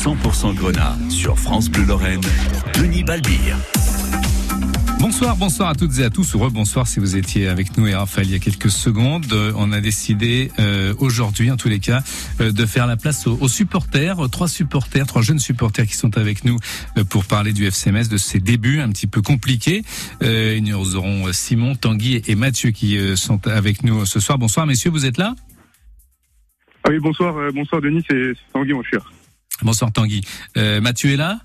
100% Grenat sur France Bleu Lorraine, Denis Balbire. Bonsoir, bonsoir à toutes et à tous. Heureux bonsoir si vous étiez avec nous et Raphaël il y a quelques secondes. Euh, on a décidé euh, aujourd'hui, en tous les cas, euh, de faire la place aux, supporters. Trois supporters, trois jeunes supporters qui sont avec nous pour parler du FCMS, de ses débuts un petit peu compliqués. nous aurons Simon, Tanguy et Mathieu qui sont avec nous ce soir. Bonsoir messieurs, vous êtes là? Ah Oui, bonsoir, bonsoir Denis, c'est Tanguy mon cher. Bonsoir Tanguy. Mathieu est là?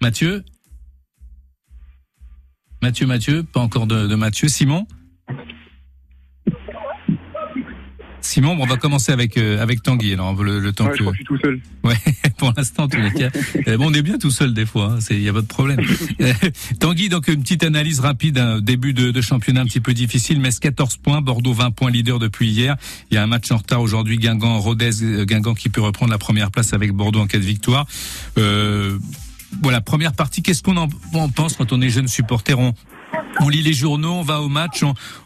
Mathieu? Mathieu, Mathieu, pas encore de, Mathieu. Simon? Simon, on va commencer avec euh, avec Tanguy. Alors le, le temps ouais, que. Je, crois que je suis tout seul. Ouais, pour l'instant, tous les cas. Euh, bon, on est bien tout seul des fois. Il hein, y a pas de problème. Euh, Tanguy, donc une petite analyse rapide. Un début de, de, championnat un petit peu difficile. Metz 14 points, Bordeaux 20 points leader depuis hier. Il y a un match en retard aujourd'hui. Guingamp, Rodez, Guingamp qui peut reprendre la première place avec Bordeaux en cas de victoire. Euh, voilà, première partie. Qu'est-ce qu'on en, pense quand on est jeune supporter? On, on lit les journaux, on va au match,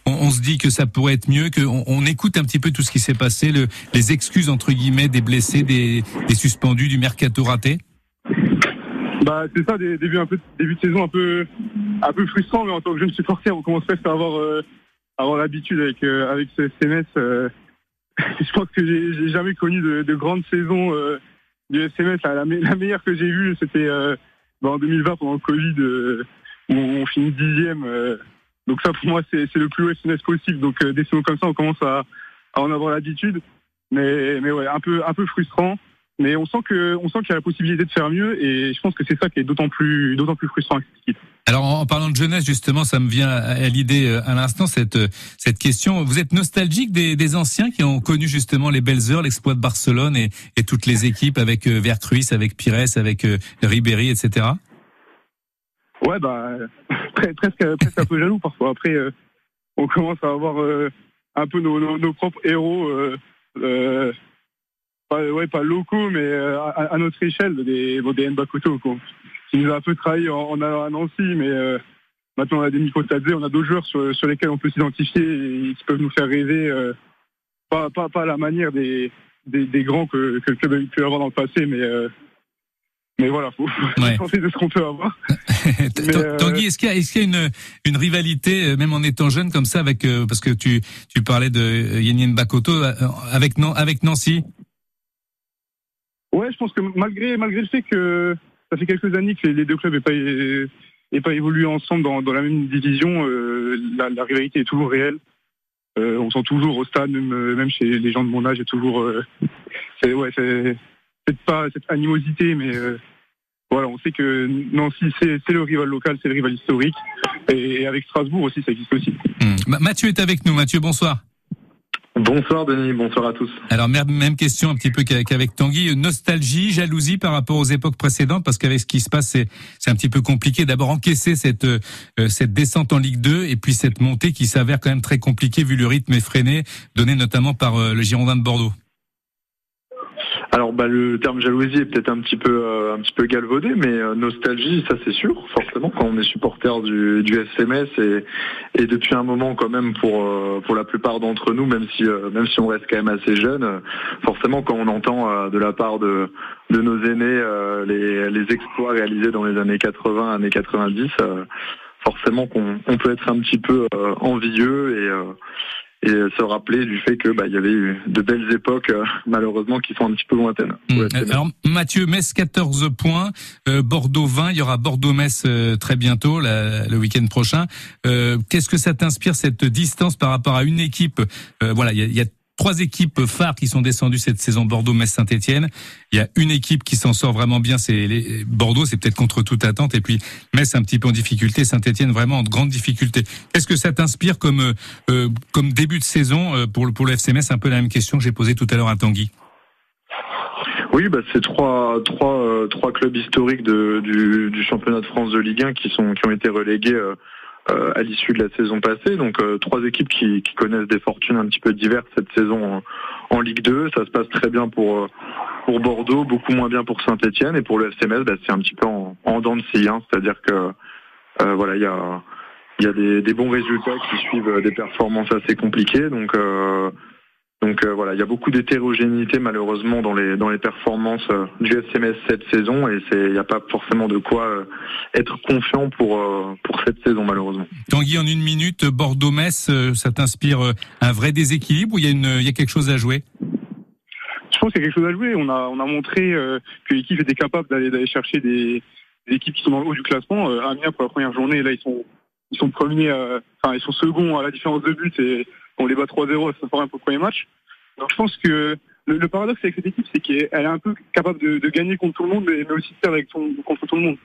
on, se dit que ça pourrait être mieux, qu'on on écoute un petit peu tout ce qui s'est passé, le, les excuses entre guillemets des blessés, des, suspendus, du mercato raté. Bah c'est ça, des un peu début de saison un peu un peu frustrant, mais en tant que jeune supporter, on commence presque à avoir euh, avoir l'habitude avec euh, avec ce SMS. Euh, je pense que j'ai jamais connu de, de grandes saisons du SMS, la, meilleure que j'ai vue, c'était bah, en 2020 pendant le Covid, où on finit dixième. Euh. donc ça, pour moi, c'est le plus haut SMS possible. Donc des saisons comme ça, on commence à, à en avoir l'habitude. Mais, mais ouais, un peu, un peu frustrant. Mais on sent que, on sent qu'il y a la possibilité de faire mieux, et je pense que c'est ça qui est d'autant plus, d'autant plus frustrant. Alors, en parlant de jeunesse, justement, ça me vient à l'idée euh, à l'instant cette euh, cette question. Vous êtes nostalgique des, des anciens qui ont connu justement les belles heures, l'exploit de Barcelone et, et toutes les équipes avec euh, Vercruis, avec Pires, avec Ribéry, etc. Ouais, bah presque, un peu jaloux parfois. Après, on commence à avoir un peu nos, propres héros. Euh, pas, ouais, pas locaux, mais euh, à, notre échelle, des, bon, des. Qui nous a un peu trahi en, à Nancy, mais euh, maintenant on a des Miko on a d'autres joueurs sur, lesquels on peut s'identifier et qui peuvent nous faire rêver, euh, pas, à la manière des, grands que, que le club a avoir dans le passé, mais mais voilà, faut, ouais. penser de ce qu'on peut avoir. Tanguy, est-ce qu'il y a, est-ce qu'il y a une, une rivalité, même en étant jeune comme ça, avec parce que tu, tu parlais de Yenien Bakoto, avec, avec Nancy? Ouais, je pense que malgré malgré le fait que ça fait quelques années que les deux clubs n'aient pas aient pas évolué ensemble dans, dans la même division, euh, la, la, rivalité est toujours réelle. Euh, on sent toujours au stade, même, même chez les gens de mon âge, a toujours euh, c'est ouais, c'est pas cette animosité, mais euh, voilà, on sait que Nancy c'est le rival local, c'est le rival historique, et avec Strasbourg aussi, ça existe aussi. Mmh. Mathieu est avec nous. Mathieu, bonsoir. Bonsoir Denis, bonsoir à tous. Alors même question un petit peu qu'avec Tanguy, nostalgie, jalousie par rapport aux époques précédentes, parce qu'avec ce qui se passe, c'est c'est un petit peu compliqué. D'abord encaisser cette euh, cette descente en Ligue 2 et puis cette montée qui s'avère quand même très compliquée vu le rythme effréné donné notamment par euh, le Girondin de Bordeaux. Alors bah, le terme jalousie est peut-être un petit peu euh, un petit peu galvaudé, mais euh, nostalgie, ça c'est sûr, forcément quand on est supporter du, du SMS et, et depuis un moment quand même pour euh, pour la plupart d'entre nous, même si même si on reste quand même assez jeune, forcément quand on entend de la part de de nos aînés les les exploits réalisés dans les années 80, années 90, forcément qu'on on peut être un petit peu envieux et et se rappeler du fait que bah, il y avait eu de belles époques euh, malheureusement qui sont un petit peu lointaines. Mmh. Alors Mathieu, Metz 14 points, euh, Bordeaux 20, il y aura Bordeaux-Metz euh, très bientôt le week-end prochain. Qu'est-ce que ça t'inspire cette distance par rapport à une équipe? Voilà, il y a, y a trois équipes phares qui sont descendues cette saison Bordeaux, Metz, Saint-Etienne. Il y a une équipe qui s'en sort vraiment bien, c'est les... Bordeaux, c'est peut-être contre toute attente, et puis Metz un petit peu en difficulté, Saint-Etienne vraiment en grande difficulté. Qu'est-ce que ça t'inspire comme euh, euh, comme début de saison euh, pour le pour le FC Metz? Un peu la même question que j'ai posée tout à l'heure à Tanguy. Oui, bah c'est trois trois trois clubs historiques de, du, du championnat de France de Ligue 1 qui sont qui ont été relégués euh, à l'issue de la saison passée. Donc euh, trois équipes qui, qui, connaissent des fortunes un petit peu diverses cette saison en, Ligue 2. Ça se passe très bien pour euh, pour Bordeaux, beaucoup moins bien pour Saint-Etienne et pour le FCMS, bah, c'est un petit peu en, en dents de scie. Hein. C'est-à-dire que voilà, il y a il y a des, des, bons résultats qui suivent des performances assez compliquées. Donc Donc euh, voilà, il y a beaucoup d'hétérogénéité malheureusement dans les dans les performances euh, du SMS cette saison et c'est il n'y a pas forcément de quoi euh, être confiant pour pour cette saison malheureusement. Tanguy en une minute, Bordeaux-Metz, ça t'inspire un vrai déséquilibre ou il y a une il y a quelque chose à jouer? Je pense qu'il y a quelque chose à jouer. On a on a montré que l'équipe était capable d'aller d'aller chercher des, équipes qui sont dans le haut du classement. Amiens pour la première journée là ils sont ils sont premiers, enfin ils sont seconds à la différence de but et on les bat 3-0, ça fait un peu le premier match. Donc je pense que le, paradoxe avec cette équipe, c'est qu'elle est un peu capable de, gagner contre tout le monde, mais, aussi de perdre avec contre tout le monde.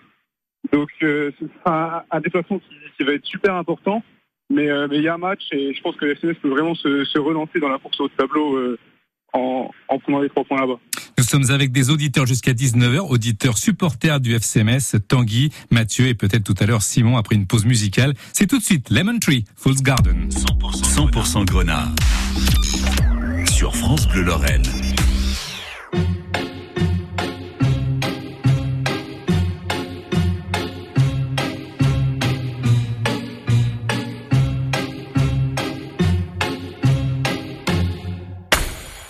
Donc euh, ce sera un, déplacement qui, va être super important. Euh, mais il y a un match et je pense que la FCMS peut vraiment se, relancer dans la course au tableau euh, en, en, prenant les trois points là-bas. Nous sommes avec des auditeurs jusqu'à 19h, auditeurs supporters du FCMS, Tanguy, Mathieu et peut-être tout à l'heure Simon après une pause musicale. C'est tout de suite Lemon Tree, Fool's Garden. 100%, 100 Grenat. Sur France Bleu Lorraine.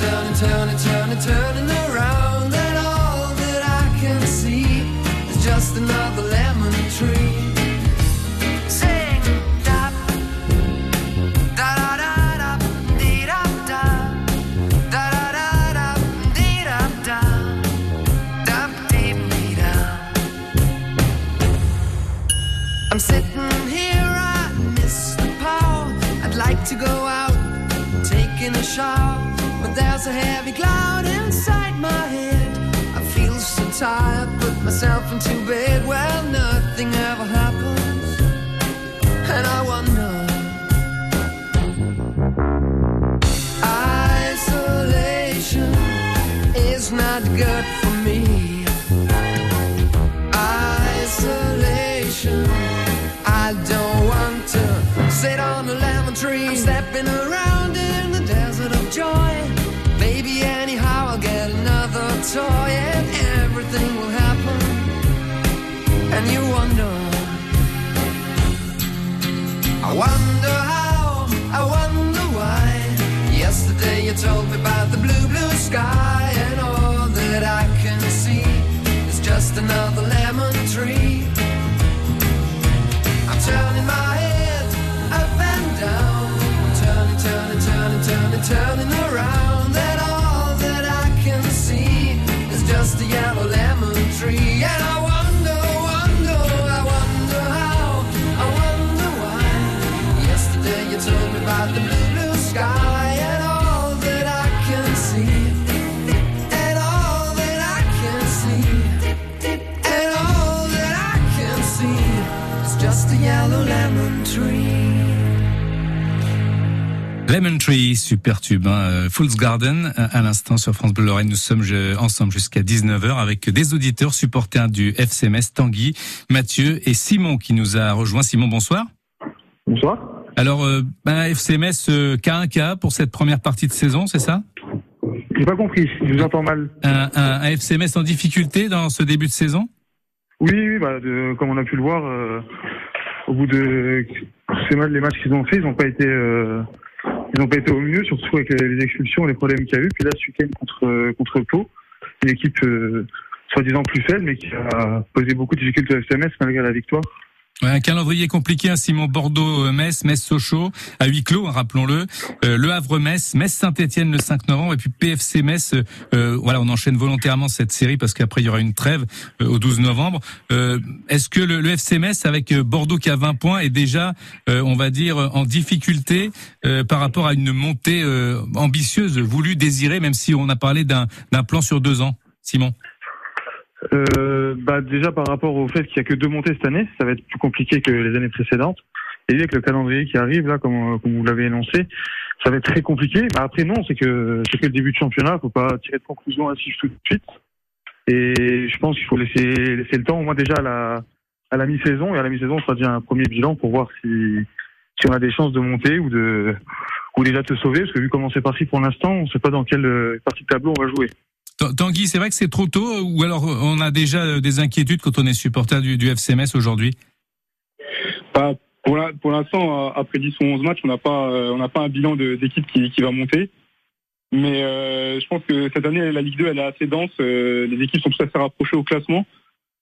Turning, turning, turning, turning around. Everything will happen. And you wonder, I wonder how, I wonder why. Yesterday you told me about the blue, blue sky, and all that I can see is just another lemon tree. I'm turning my Lemon Tree, super tube, hein, euh, Fool's Garden, à l'instant sur France Bleu Lorraine. Nous sommes ensemble jusqu'à 19h avec des auditeurs supporters du FCMS, Tanguy, Mathieu et Simon qui nous a rejoint. Simon, bonsoir. Bonsoir. Alors, euh, ben, FCMS euh, K1K pour cette première partie de saison, c'est ça? J'ai pas compris, je vous entends mal. Un, un, FCMS en difficulté dans ce début de saison? Oui, oui bah, comme on a pu le voir, au bout de ces les matchs qu'ils ont fait, ils n'ont pas été ils n'ont pas été au mieux, surtout avec les expulsions et les problèmes qu'il y a eu. Puis là, ce contre, contre Pau, une équipe euh, soi-disant plus faible, mais qui a posé beaucoup de difficultés au SMS malgré la victoire. Un calendrier compliqué, hein, Simon Bordeaux-Metz, Metz-Sochaux, à huis clos, hein, rappelons-le. Euh, le Havre-Metz, Metz-Saint-Etienne le 5 novembre, et puis PFC-Metz. Euh, voilà, on enchaîne volontairement cette série parce qu'après il y aura une trêve euh, au 12 novembre. Euh, Est-ce que le, le FC Metz, avec euh, Bordeaux qui a 20 points, est déjà, euh, on va dire, en difficulté euh, par rapport à une montée euh, ambitieuse, voulue, désirée, même si on a parlé d'un plan sur deux ans Simon? Euh, bah déjà par rapport au fait qu'il y a que deux montées cette année, ça va être plus compliqué que les années précédentes. Et avec le calendrier qui arrive là, comme, comme vous l'avez énoncé, ça va être très compliqué. Bah après non, c'est que c'est que le début de championnat, faut pas tirer de conclusion ainsi tout de suite. Et je pense qu'il faut laisser laisser le temps, au moins déjà à la à la mi-saison. Et à la mi-saison, on fera déjà un premier bilan pour voir si si on a des chances de monter ou de ou déjà de se sauver. Parce que vu comment c'est parti pour l'instant, on sait pas dans quelle euh, partie de tableau on va jouer. Tan- Tanguy, c'est vrai que c'est trop tôt, ou alors on a déjà euh, des inquiétudes quand on est supporter du, du FC Metz aujourd'hui? Pas- pour l'instant, euh, après 10 ou 11 matchs, on n'a pas, euh, un bilan d'équipe qui, va monter. Mais euh, je pense que cette année, la Ligue 2, elle est assez dense. euh, les équipes sont tout à fait rapprochées au classement.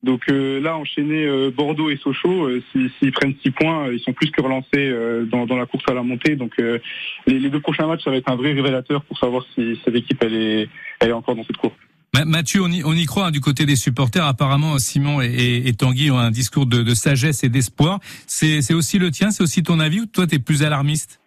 Donc euh, là, enchaîner euh, Bordeaux et Sochaux, euh, s'ils prennent 6 points, ils sont plus que relancés dans, la course à la montée. Donc les, deux prochains matchs, ça va être un vrai révélateur pour savoir si cette équipe, elle est, encore dans cette course. Ma- Mathieu, on y, croit hein, du côté des supporters. Apparemment, Simon et, Tanguy ont un discours de, de sagesse et d'espoir. C'est aussi le tien, c'est aussi ton avis, ou toi, t'es plus alarmiste?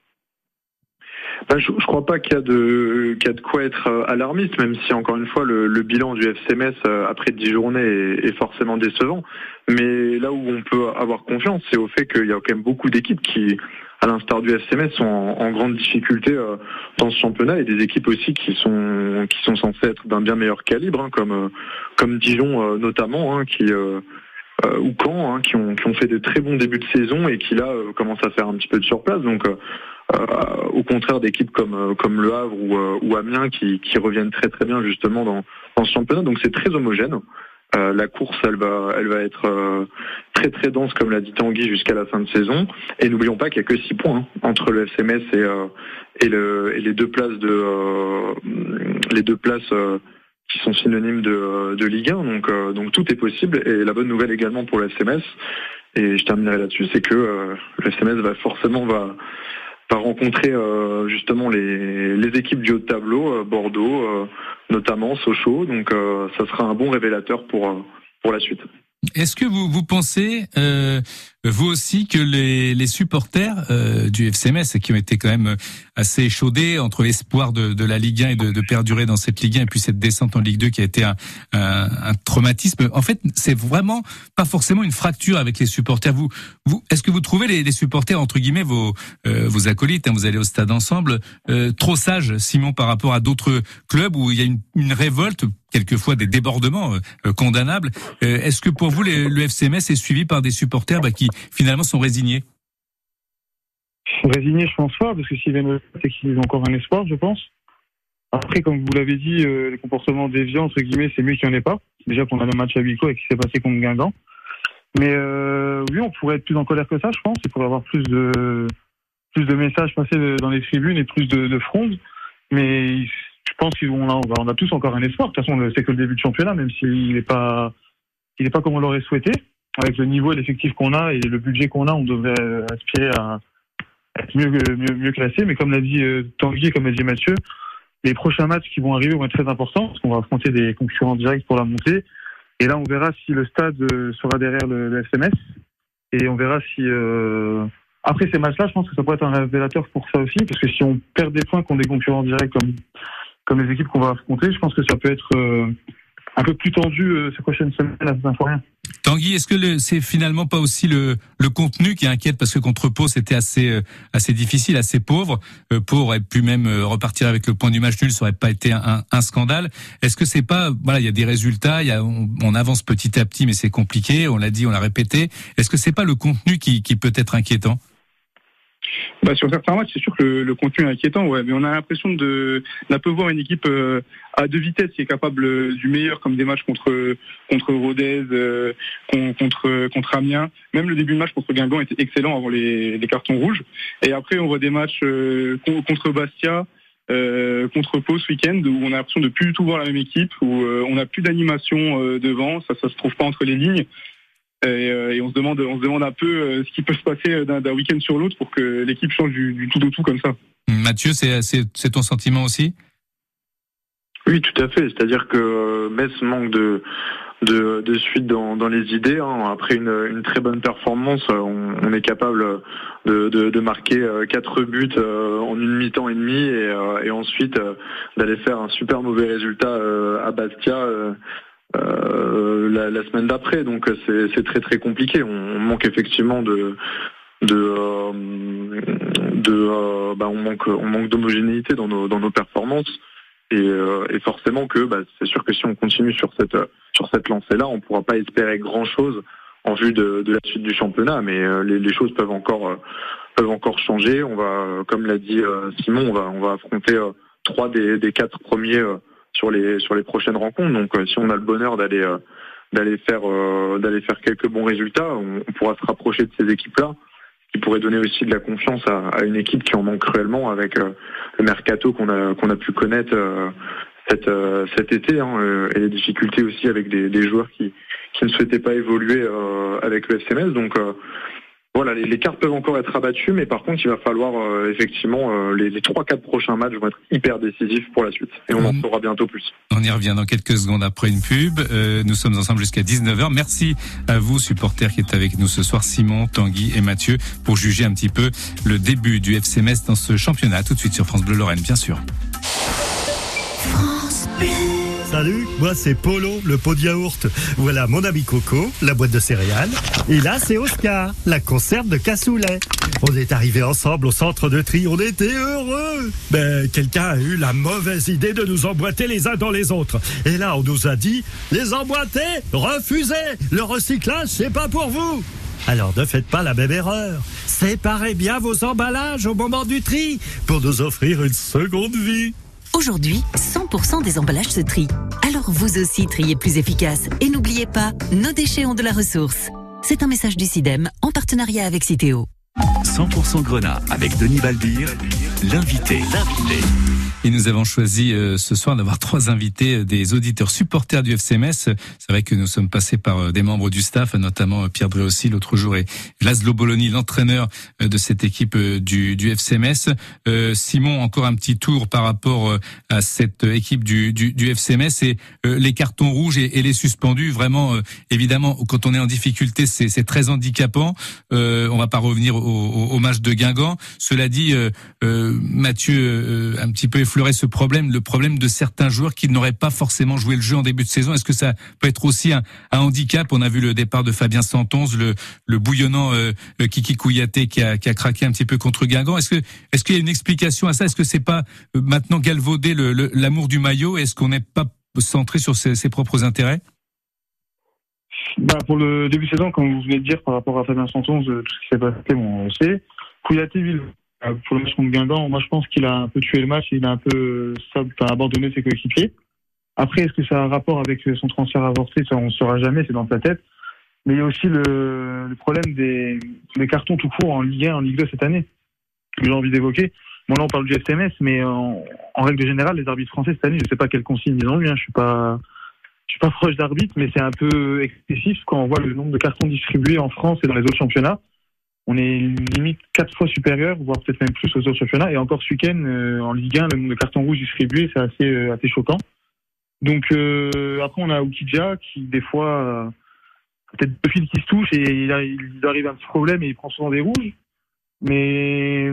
Je, je crois pas qu'il y a de y a de quoi être euh, alarmiste, même si encore une fois le, le bilan du FCMS euh, après 10 journées est, est forcément décevant. Mais là où on peut avoir confiance, c'est au fait qu'il y a quand même beaucoup d'équipes qui, à l'instar du FCMS, sont en, en grande difficulté euh, dans ce championnat et des équipes aussi qui sont qui sont censées être d'un bien meilleur calibre, hein, comme comme Dijon notamment, hein, qui ou Caen, hein, qui ont qui ont fait de très bons débuts de saison et qui là commencent à faire un petit peu de surplace. Donc au contraire d'équipes comme euh, comme Le Havre ou, euh, ou Amiens qui, qui reviennent très très bien justement dans, dans ce championnat. Donc c'est très homogène. Euh, la course, elle va, elle va être euh, très très dense, comme l'a dit Tanguy, jusqu'à la fin de saison. Et n'oublions pas qu'il y a que six points hein, entre le FCMS et, euh, et, le, et les deux places de euh, les deux places euh, qui sont synonymes de, de Ligue 1. Donc, euh, donc tout est possible. Et la bonne nouvelle également pour le FCMS, et je terminerai là-dessus, c'est que euh, le FCMS va forcément va va rencontrer euh, justement les, équipes du haut de tableau, euh, Bordeaux euh, notamment, Sochaux. Donc ça sera un bon révélateur pour pour la suite. Est-ce que vous, vous pensez, vous aussi, que les, les supporters euh, du FCMS, qui ont été quand même assez échaudés entre l'espoir de, de la Ligue 1 et de, de perdurer dans cette Ligue 1 et puis cette descente en Ligue 2 qui a été un, un, un traumatisme, en fait, c'est vraiment pas forcément une fracture avec les supporters. Vous, vous est-ce que vous trouvez les, les supporters, entre guillemets, vos, euh, vos acolytes, hein, vous allez au stade ensemble, euh, trop sages, Simon, par rapport à d'autres clubs où il y a une, une révolte quelquefois des débordements euh, condamnables? Euh, Est-ce que pour vous, les- le FCMS est suivi par des supporters bah, qui finalement sont résignés Résigné, je pense pas, parce que s'ils viennent c'est qu'ils ont encore un espoir, je pense. Après, comme vous l'avez dit, euh, les comportements déviants, entre guillemets, c'est mieux qu'il n'y en ait pas. Déjà qu'on a le match à clos et qu'il s'est passé contre Guingamp. Mais euh, oui, on pourrait être plus en colère que ça, je pense. Il pourrait avoir plus de plus de messages passés dans les tribunes et plus de, de frondes. Mais je pense qu'on a, on a tous encore un espoir. De toute façon, c'est que le début de championnat, même s'il n'est pas n'est pas comme on l'aurait souhaité. Avec le niveau et l'effectif qu'on a et le budget qu'on a, on devrait euh, aspirer à être mieux, mieux, mieux classé. Mais comme l'a dit euh, Tanguy comme l'a dit Mathieu, les prochains matchs qui vont arriver vont être très importants parce qu'on va affronter des concurrents directs pour la montée. Et là, on verra si le stade euh, sera derrière le, le FMS. Et on verra si... euh, Après ces matchs-là, je pense que ça pourrait être un révélateur pour ça aussi. Parce que si on perd des points contre des concurrents directs comme, comme les équipes qu'on va affronter, je pense que ça peut être euh, un peu plus tendu euh, ces prochaines semaines à Saint-Florien. Tanguy, est-ce que c'est finalement pas aussi le, le contenu qui inquiète? Parce que contre Pau c'était assez euh, assez difficile, assez pauvre. Euh, Pau aurait pu même repartir avec le point du match nul, ça aurait pas été un, un scandale. Est-ce que c'est pas voilà, il y a des résultats, y a, on, on avance petit à petit, mais c'est compliqué. On l'a dit, on l'a répété. Est-ce que c'est pas le contenu qui, qui peut être inquiétant? Bah, sur certains matchs, c'est sûr que le, le contenu est inquiétant, ouais, mais on a l'impression de d'un peu voir une équipe euh, à deux vitesses qui est capable euh, du meilleur, comme des matchs contre contre Rodez, euh, con- contre contre Amiens. Même le début de match contre Guingamp était excellent avant les, les cartons rouges. Et après, on voit des matchs euh, con- contre Bastia. euh, contre Pau ce week-end où on a l'impression de plus du tout voir la même équipe où euh, on n'a plus d'animation devant ça ça se trouve pas entre les lignes Et, euh, et on se demande, on se demande un peu euh, ce qui peut se passer d'un d'un week-end sur l'autre pour que l'équipe change du, du tout au tout comme ça. Mathieu, c'est c'est c'est ton sentiment aussi? Oui, tout à fait. C'est-à-dire que euh, Metz manque de de, de suite dans, dans les idées. hein. Après une, une très bonne performance, euh, on, on est capable de, de, de marquer euh, quatre buts euh, en une mi-temps et demi et, euh, et ensuite euh, d'aller faire un super mauvais résultat euh, à Bastia. Euh, la, la semaine d'après, donc c'est très très compliqué. On, on manque effectivement de de euh, de euh, bah, on manque on manque d'homogénéité dans nos dans nos performances et, et forcément que bah, c'est sûr que si on continue sur cette sur cette lancée là, on pourra pas espérer grand chose en vue de, de la suite du championnat, mais les, les choses peuvent encore peuvent encore changer. On va, comme l'a dit Simon, on va on va affronter trois des, des quatre premiers sur les sur les prochaines rencontres. Donc euh, si on a le bonheur d'aller euh, d'aller faire euh, d'aller faire quelques bons résultats, on, pourra se rapprocher de ces équipes là qui pourrait donner aussi de la confiance à, une équipe qui en manque cruellement avec le mercato qu'on a qu'on a pu connaître cet, cet été hein, et les difficultés aussi avec des, joueurs qui qui ne souhaitaient pas évoluer avec le FCMS. Donc voilà, les, les cartes peuvent encore être abattues, mais par contre, il va falloir euh, effectivement euh, les, les 3-4 prochains matchs vont être hyper décisifs pour la suite. Et on en Mhm. saura bientôt plus. On y revient dans quelques secondes après une pub. Euh, nous sommes ensemble jusqu'à 19h. Merci à vous, supporters qui êtes avec nous ce soir, Simon, Tanguy et Mathieu, pour juger un petit peu le début du FC Metz dans ce championnat. Tout de suite sur France Bleu Lorraine, bien sûr. Salut, moi c'est Polo, le pot de yaourt. Voilà mon ami Coco, la boîte de céréales. Et là c'est Oscar, la conserve de cassoulet. On est arrivés ensemble au centre de tri, on était heureux. Ben, quelqu'un a eu la mauvaise idée de nous emboîter les uns dans les autres. Et là on nous a dit, les emboîter, refusez, le recyclage c'est pas pour vous. Alors ne faites pas la même erreur. Séparez bien vos emballages au moment du tri pour nous offrir une seconde vie. Aujourd'hui, 100% des emballages se trient. Alors vous aussi triez plus efficace. Et n'oubliez pas, nos déchets ont de la ressource. C'est un message du CIDEM en partenariat avec Citeo. 100% Grenat avec Denis Balbir, l'invité. L'invité. Et nous avons choisi euh, ce soir d'avoir trois invités, euh, des auditeurs supporters du FCMS. C'est vrai que nous sommes passés par euh, des membres du staff, notamment Pierre Dréossi l'autre jour et Laszlo Bologna, l'entraîneur de cette équipe du, du FCMS. Euh, Simon, encore un petit tour par rapport à cette équipe du, du, du FCMS et les cartons rouges et, les suspendus. Vraiment, euh, évidemment, quand on est en difficulté, c'est très handicapant. On va pas revenir au, au, au match de Guingamp. Cela dit, Mathieu un petit peu effleuré ce problème, le problème de certains joueurs qui n'auraient pas forcément joué le jeu en début de saison. Est-ce que ça peut être aussi un, handicap? On a vu le départ de Fabien Santonze, le, bouillonnant euh, euh, Kiki Kouyaté qui a, craqué un petit peu contre Guingamp. Est-ce que est-ce qu'il y a une explication à ça? Est-ce que c'est pas euh, maintenant galvauder l'amour du maillot? Est-ce qu'on n'est pas centré sur ses, propres intérêts? Bah, pour le début de saison, comme vous venez de dire, par rapport à Fabien Santon, tout ce qui s'est passé, bon, on le sait. Kouyaté, euh, pour le match contre Guingamp, moi je pense qu'il a un peu tué le match, il a un peu euh, abandonné ses coéquipiers. Après, est-ce que ça a un rapport avec son transfert avorté? Ça, on ne saura jamais, c'est dans sa tête. Mais il y a aussi le, le problème des, des cartons tout court en Ligue 1, en Ligue 2 cette année, que j'ai envie d'évoquer. Bon, là, on parle du FMS, mais en, en règle générale, les arbitres français cette année, je ne sais pas quelle consigne ils ont eu, hein, je suis je suis pas proche d'arbitre, mais c'est un peu excessif quand on voit le nombre de cartons distribués en France et dans les autres championnats. On est limite quatre fois supérieur, voire peut-être même plus aux autres championnats. Et encore ce week-end, euh, en Ligue 1, le nombre de cartons rouges c'est assez, euh, assez choquant. Donc euh, après, on a Oukidja qui, des fois, peut-être deux fils qui se touchent et il, arrive un petit problème et il prend souvent des rouges. Mais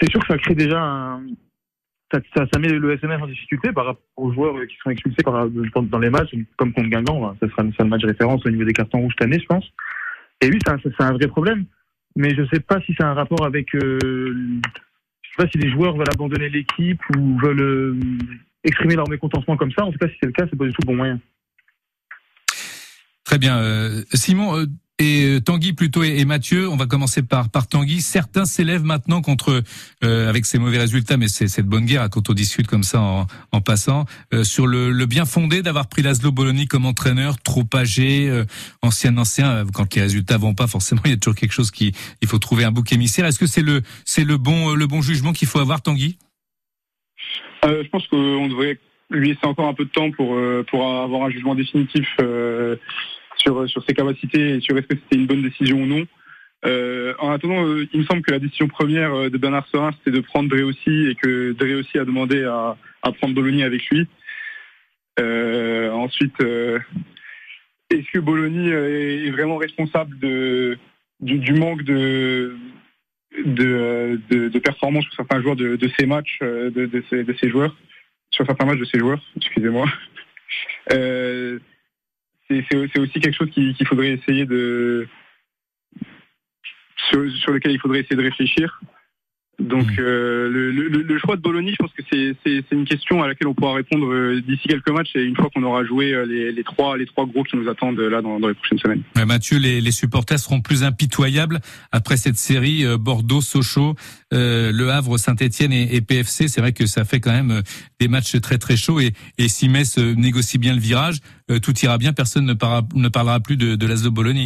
c'est sûr que ça crée déjà un, ça, ça, ça met le SMS en difficulté par rapport aux joueurs qui sont expulsés par, dans, les matchs, comme contre Guingamp. Ça sera, ça sera le match référence au niveau des cartons rouges cette année, je pense. Et oui, c'est un vrai problème. Mais je sais pas si c'est un rapport avec. Euh, je sais pas si les joueurs veulent abandonner l'équipe ou veulent euh, exprimer leur mécontentement comme ça. En tout cas, si c'est le cas, c'est pas du tout bon moyen. Très bien. Euh, Simon et euh, Tanguy plutôt et, Mathieu, on va commencer par par Tanguy. Certains s'élèvent maintenant contre euh, avec ces mauvais résultats, mais c'est de bonne guerre hein, quand on discute comme ça en, en passant euh, sur le, le bien fondé d'avoir pris Laszlo Bologna comme entraîneur, trop âgé, euh, ancien ancien. euh, Quand les résultats vont pas, forcément, il y a toujours quelque chose qui il faut trouver un bouc émissaire. Est-ce que c'est le c'est le bon le bon jugement qu'il faut avoir, Tanguy? Euh, je pense qu'on devrait lui laisser encore un peu de temps pour, pour avoir un jugement définitif sur sur ses capacités et sur est-ce que c'était une bonne décision ou non. Euh, en attendant, euh, il me semble que la décision première euh, de Bernard Serin, c'était de prendre Dreossi et que Dreossi a demandé à, à prendre Bologna avec lui. Euh, ensuite, euh, est-ce que Bologna est vraiment responsable de, du, manque de, de, de, performance sur certains joueurs de, de ces matchs, euh, de, de, de ces joueurs, sur certains matchs de ces joueurs, excusez-moi. C'est aussi quelque chose qui- qu'il faudrait essayer de sur, sur lequel il faudrait essayer de réfléchir. Donc Mhm. euh, le, le, le choix de Bologna, je pense que c'est une question à laquelle on pourra répondre euh, d'ici quelques matchs et une fois qu'on aura joué euh, les, les trois les trois gros qui nous attendent là dans, dans les prochaines semaines. Mathieu, les, les supporters seront plus impitoyables après cette série Bordeaux, Sochaux, euh, Le Havre, Saint-Etienne et, et PFC. C'est vrai que ça fait quand même des matchs très très chauds et, et si Metz négocie bien le virage, euh, tout ira bien. Personne ne, parlera- ne parlera plus de, de l'Asdo Bologna.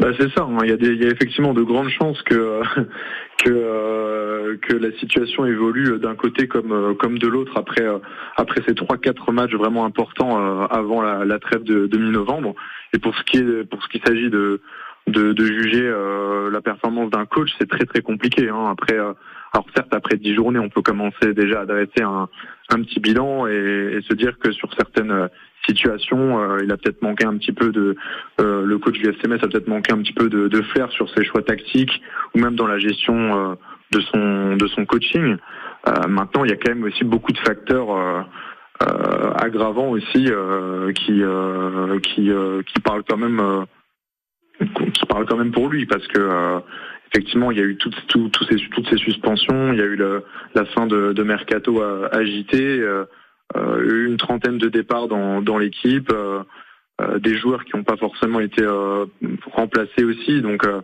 Bah c'est ça. hein. Il y a des, il y a effectivement de grandes chances que que euh, que la situation évolue d'un côté comme euh, comme de l'autre après euh, après ces trois quatre matchs vraiment importants euh, avant la, la trêve de, de mi-novembre. Et pour ce qui est pour ce qui s'agit de de, de juger euh, la performance d'un coach, c'est très très compliqué. Hein. Après, euh, alors certes après dix journées, on peut commencer déjà à dresser un un petit bilan et, et se dire que sur certaines situations, euh, il a peut-être manqué un petit peu de euh, le coach du FCMS a peut-être manqué un petit peu de, de flair sur ses choix tactiques ou même dans la gestion euh, de son de son coaching. Euh, maintenant, il y a quand même aussi beaucoup de facteurs euh, euh, aggravants aussi qui qui qui parlent quand même qui parlent quand même pour lui parce que effectivement il y a eu toutes tout- tous ces, toutes ces suspensions, il y a eu la fin de, de mercato agité, euh, une trentaine de départs dans, dans l'équipe. euh, euh, des joueurs qui n'ont pas forcément été euh, remplacés aussi. Donc euh,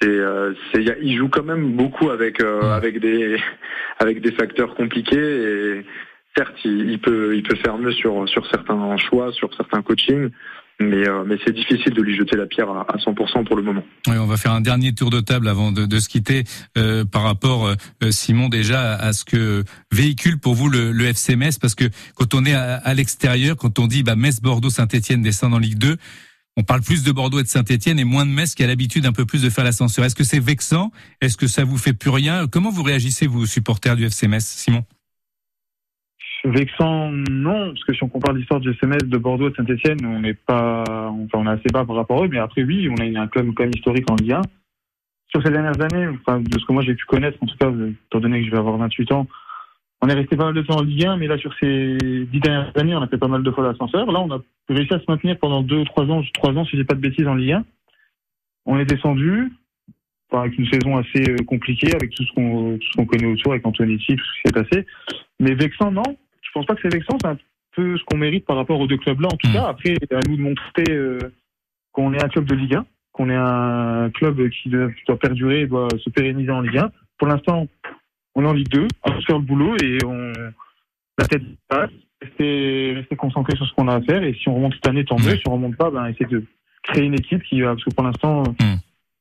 c'est, euh, il joue quand même beaucoup avec euh, avec des avec des facteurs compliqués et certes il, il peut il peut faire mieux sur sur certains choix, sur certains coachings, mais euh, mais c'est difficile de lui jeter la pierre à, à 100% pour le moment. Oui, on va faire un dernier tour de table avant de, de se quitter euh, par rapport, euh, Simon, déjà à ce que véhicule pour vous le, le FC Metz, parce que quand on est à, à l'extérieur, quand on dit bah, Metz, Bordeaux, Saint-Etienne descendent en Ligue 2, on parle plus de Bordeaux et de Saint-Etienne et moins de Metz qui a l'habitude un peu plus de faire l'ascenseur. Est-ce que c'est vexant? Est-ce que ça vous fait plus rien? Comment vous réagissez, vous, supporters du FC Metz, Simon? Vexant, non, parce que si on compare l'histoire du SMS de Bordeaux de Saint-Etienne, on n'est pas, enfin, on est assez bas par rapport à eux, mais après, oui, on a un club quand même historique en Ligue 1. Sur ces dernières années, enfin, de ce que moi j'ai pu connaître, en tout cas, étant donné que je vais avoir 28 ans, on est resté pas mal de temps en Ligue 1, mais là, sur ces dix dernières années, on a fait pas mal de fois l'ascenseur. Là, on a réussi à se maintenir pendant deux ou trois ans, trois ans, si j'ai pas de bêtises, en Ligue 1. On est descendu, avec une saison assez euh, compliquée, avec tout ce qu'on, qu'on connaît autour, avec Antonetti, tout ce qui s'est passé. Mais vexant, non. Je pense pas que c'est vexant, c'est un peu ce qu'on mérite par rapport aux deux clubs-là, en tout Mm. cas. Après, à nous de montrer euh, qu'on est un club de Ligue 1, qu'on est un club qui doit, qui doit perdurer, doit se pérenniser en Ligue 1. Pour l'instant, on est en Ligue 2, on va faire le boulot et on la tête passe, rester, rester concentré sur ce qu'on a à faire. Et si on remonte cette année, tant mieux. Si on remonte pas, ben, essayer de créer une équipe qui va, parce que pour l'instant, Mm.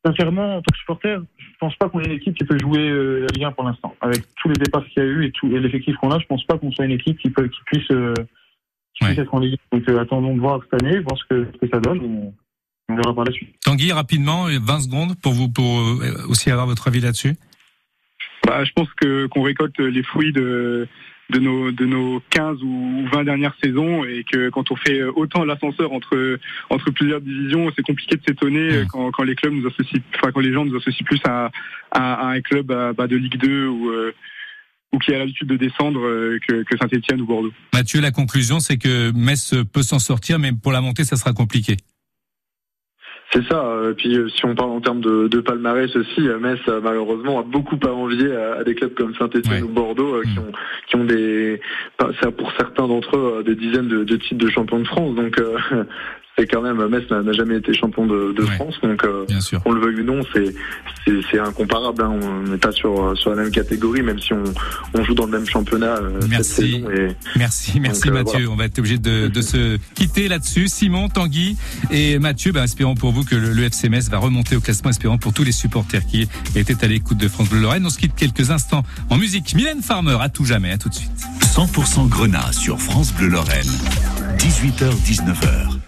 Sincèrement, en tant que supporter, je pense pas qu'on ait une équipe qui peut jouer euh, la Ligue 1 pour l'instant. Avec tous les départs qu'il y a eu et, tout, et l'effectif qu'on a, je pense pas qu'on soit une équipe qui, peut, qui puisse, euh, qui puisse Ouais. être en Ligue 1. Donc euh, attendons de voir cette année, voir ce que, ce que ça donne. et on verra par la suite. Tanguy, rapidement, 20 secondes pour vous, pour euh, aussi avoir votre avis là-dessus. Bah, je pense que qu'on récolte les fruits de de nos de nos 15 ou 20 dernières saisons et que quand on fait autant l'ascenseur entre entre plusieurs divisions, c'est compliqué de s'étonner quand, quand les clubs nous associent, enfin quand les gens nous associent plus à, à, à un club bah, de Ligue 2 ou euh, ou qui a l'habitude de descendre euh, que, que Saint-Etienne ou Bordeaux. Mathieu, la conclusion, c'est que Metz peut s'en sortir, mais pour la montée, ça sera compliqué. C'est ça. euh, Puis euh, si on parle en termes de, de palmarès aussi, euh, Metz malheureusement a beaucoup à envier à, à des clubs comme Saint-Etienne Ouais. ou Bordeaux euh, qui Mm. ont qui ont des pour certains d'entre eux des dizaines de, de titres de champion de France. Donc euh, c'est quand même Metz n'a jamais été champion de, de Ouais. France. Donc euh, Bien sûr. qu'on le veuille ou non, c'est c'est c'est incomparable. Hein. On n'est pas sur sur la même catégorie, même si on on joue dans le même championnat euh, cette Merci. saison. Et Merci, merci Donc, euh, Mathieu. On va être obligé de, de se quitter là-dessus. Simon, Tanguy et Mathieu, ben, espérons pour vous que le, le FC Metz va remonter au classement, espérons pour tous les supporters qui étaient à l'écoute de France Bleu Lorraine. On se quitte quelques instants en musique. Mylène Farmer, à tout jamais, à tout de suite. 100% Grenat sur France Bleu Lorraine. 18h-19h.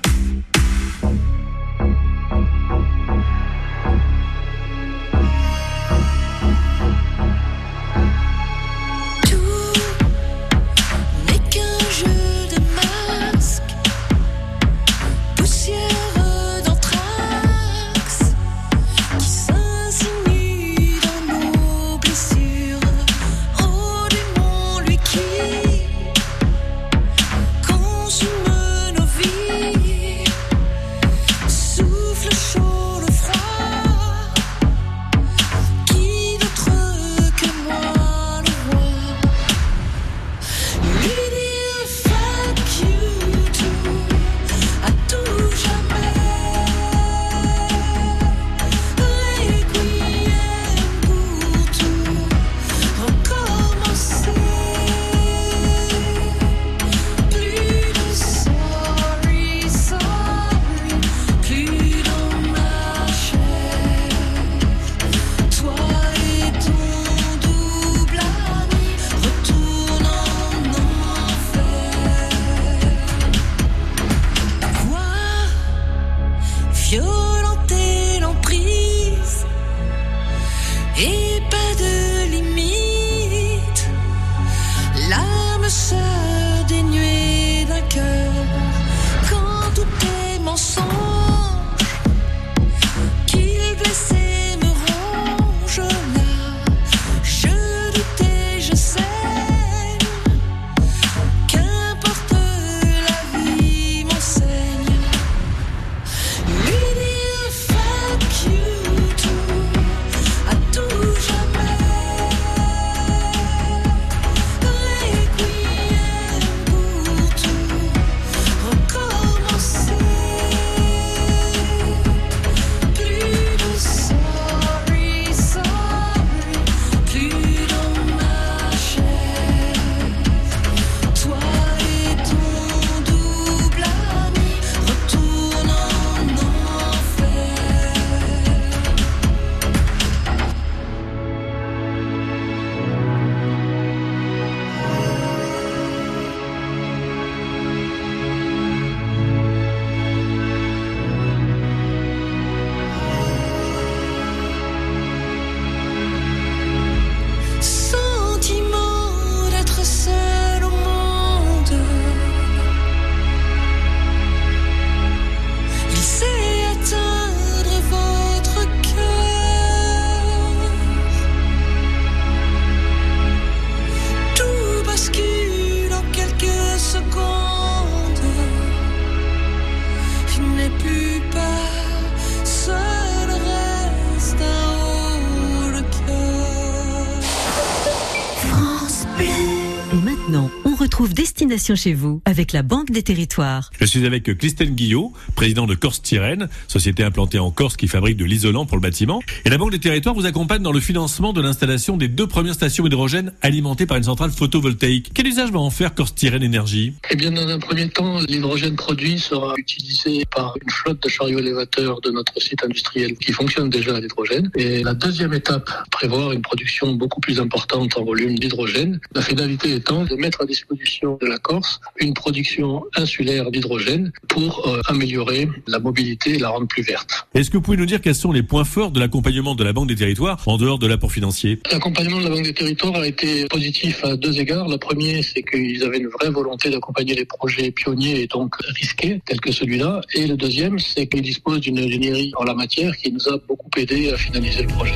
Destination chez vous avec la Banque des Territoires. Je suis avec Christine Guillot, président de Corse Tyrène, société implantée en Corse qui fabrique de l'isolant pour le bâtiment. Et la Banque des Territoires vous accompagne dans le financement de l'installation des deux premières stations hydrogène alimentées par une centrale photovoltaïque. Quel usage va en faire Corse Tyrène Énergie? Eh bien, dans un premier temps, l'hydrogène produit sera utilisé par une flotte de chariots élévateurs de notre site industriel qui fonctionne déjà à l'hydrogène. Et la deuxième étape, prévoir une production beaucoup plus importante en volume d'hydrogène. La finalité étant de mettre à disposition de la Corse une production insulaire d'hydrogène pour euh, améliorer la mobilité et la rendre plus verte. Est-ce que vous pouvez nous dire quels sont les points forts de l'accompagnement de la Banque des Territoires en dehors de l'apport financier? L'accompagnement de la Banque des Territoires a été positif à deux égards. Le premier, c'est qu'ils avaient une vraie volonté d'accompagner les projets pionniers et donc risqués, tels que celui-là. Et le deuxième, c'est qu'ils disposent d'une ingénierie en la matière qui nous a beaucoup aidé à finaliser le projet.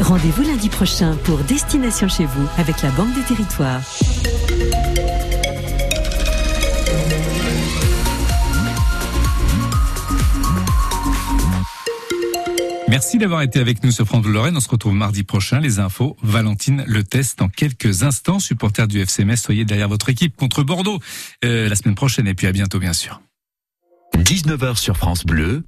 Rendez-vous lundi prochain pour Destination chez vous avec la Banque des Territoires. Merci d'avoir été avec nous sur France Lorraine. On se retrouve mardi prochain. Les infos, Valentine Le Test en quelques instants. Supporters du FCMS, soyez derrière votre équipe contre Bordeaux euh, la semaine prochaine et puis à bientôt bien sûr. 19h sur France Bleu,